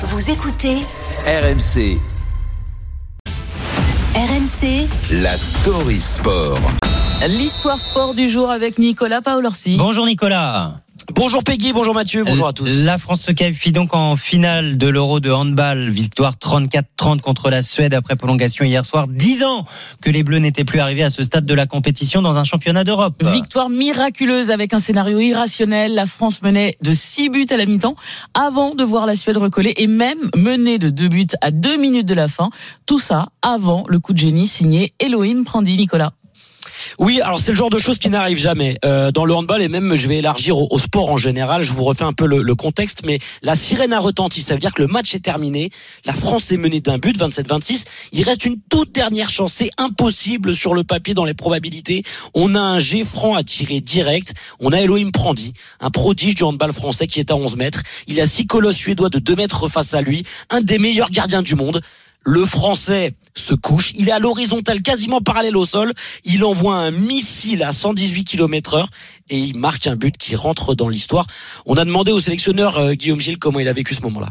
Vous écoutez RMC, RMC la story sport. L'histoire sport du jour avec Nicolas Paolorsi. Bonjour Nicolas. Bonjour Peggy, bonjour Mathieu, bonjour à tous. La France se qualifie donc en finale de l'Euro de handball. Victoire 34-30 contre la Suède après prolongation hier soir. Dix ans que les Bleus n'étaient plus arrivés à ce stade de la compétition dans un championnat d'Europe. Victoire miraculeuse avec un scénario irrationnel. La France menait de 6 buts à la mi-temps avant de voir la Suède recoller et même mener de 2 buts à 2 minutes de la fin. Tout ça avant le coup de génie signé Elohim Prandi Nicolas. Oui, alors c'est le genre de choses qui n'arrivent jamais euh, dans le handball et même je vais élargir au, au sport en général. Je vous refais un peu le, le, contexte, mais la sirène a retenti. Ça veut dire que le match est terminé. La France est menée d'un but, 27-26. Il reste une toute dernière chance. C'est impossible sur le papier dans les probabilités. On a un G franc à tirer direct. On a Elohim Prandi, un prodige du handball français qui est à 11 mètres. Il a six colosses suédois de 2 mètres face à lui, un des meilleurs gardiens du monde. Le français se couche, il est à l'horizontale quasiment parallèle au sol, il envoie un missile à 118 km heure et il marque un but qui rentre dans l'histoire. On a demandé au sélectionneur euh, Guillaume Gilles comment il a vécu ce moment-là.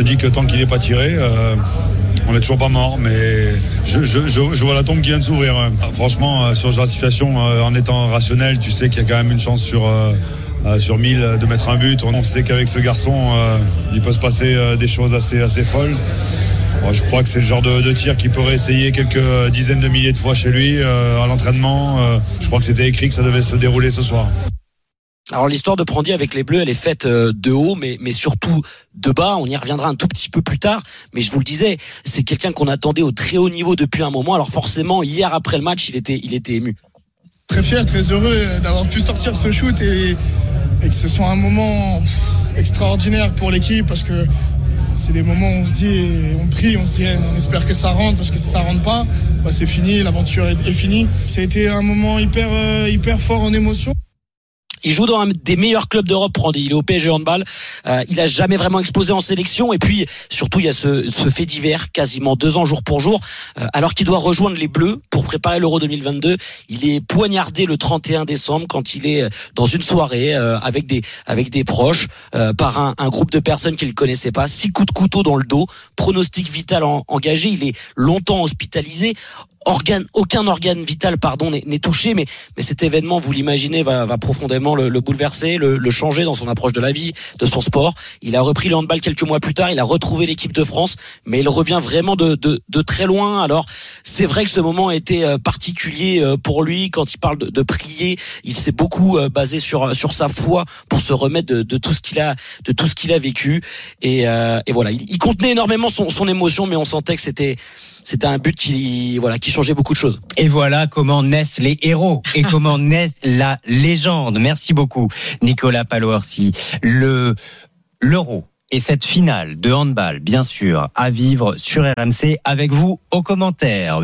Je dis que tant qu'il n'est pas tiré, euh, on n'est toujours pas mort, mais je, vois la tombe qui vient de s'ouvrir. Franchement, euh, sur la situation, en étant rationnel, tu sais qu'il y a quand même une chance sur euh, sur 1000 de mettre un but. On sait qu'avec ce garçon, il peut se passer des choses assez assez folles. Moi, je crois que c'est le genre de, de, tir qu'il pourrait essayer quelques dizaines de milliers de fois chez lui euh, à l'entraînement. Euh, je crois que c'était écrit que ça devait se dérouler ce soir. Alors l'histoire de Prandi avec les Bleus, elle est faite euh, de haut, mais, mais surtout de bas. On y reviendra un tout petit peu plus tard. Mais je vous le disais, c'est quelqu'un qu'on attendait au très haut niveau depuis un moment. Alors forcément, hier après le match, il était, il était ému. Très fier, très heureux d'avoir pu sortir ce shoot et, et que ce soit un moment extraordinaire pour l'équipe parce que c'est des moments où on se dit, on prie, on se dit, on espère que ça rentre parce que si ça rentre pas, bah c'est fini, l'aventure est, finie. Ça a été un moment hyper, euh, hyper fort en émotion. Il joue dans un des meilleurs clubs d'Europe. Il est au PSG handball. Euh, il a jamais vraiment explosé en sélection. Et puis, surtout, il y a ce, fait divers, quasiment deux ans jour pour jour. Euh, alors qu'il doit rejoindre les Bleus pour préparer l'Euro 2022, il est poignardé le 31 décembre quand il est dans une soirée euh, avec des avec des proches euh, par un, groupe de personnes qu'il ne connaissait pas. Six coups de couteau dans le dos, pronostic vital en, engagé. Il est longtemps hospitalisé organe, aucun organe vital pardon n'est touché, mais, mais cet événement, vous l'imaginez, va, va profondément le, le bouleverser, le, le, changer dans son approche de la vie, de son sport. Il a repris le handball quelques mois plus tard, il a retrouvé l'équipe de France, mais il revient vraiment de, de, de très loin. Alors c'est vrai que ce moment a été euh, particulier euh, pour lui quand il parle de, de prier. Il s'est beaucoup euh, basé sur sur sa foi pour se remettre de, de tout ce qu'il a de tout ce qu'il a vécu et, et voilà. Il, il contenait énormément son, son émotion, mais on sentait que c'était c'était un but qui voilà qui changeait beaucoup de choses. Et voilà comment naissent les héros et comment naissent la légende. Merci beaucoup Nicolas Paloorsi. Le l'euro et cette finale de handball bien sûr à vivre sur RMC avec vous aux commentaires.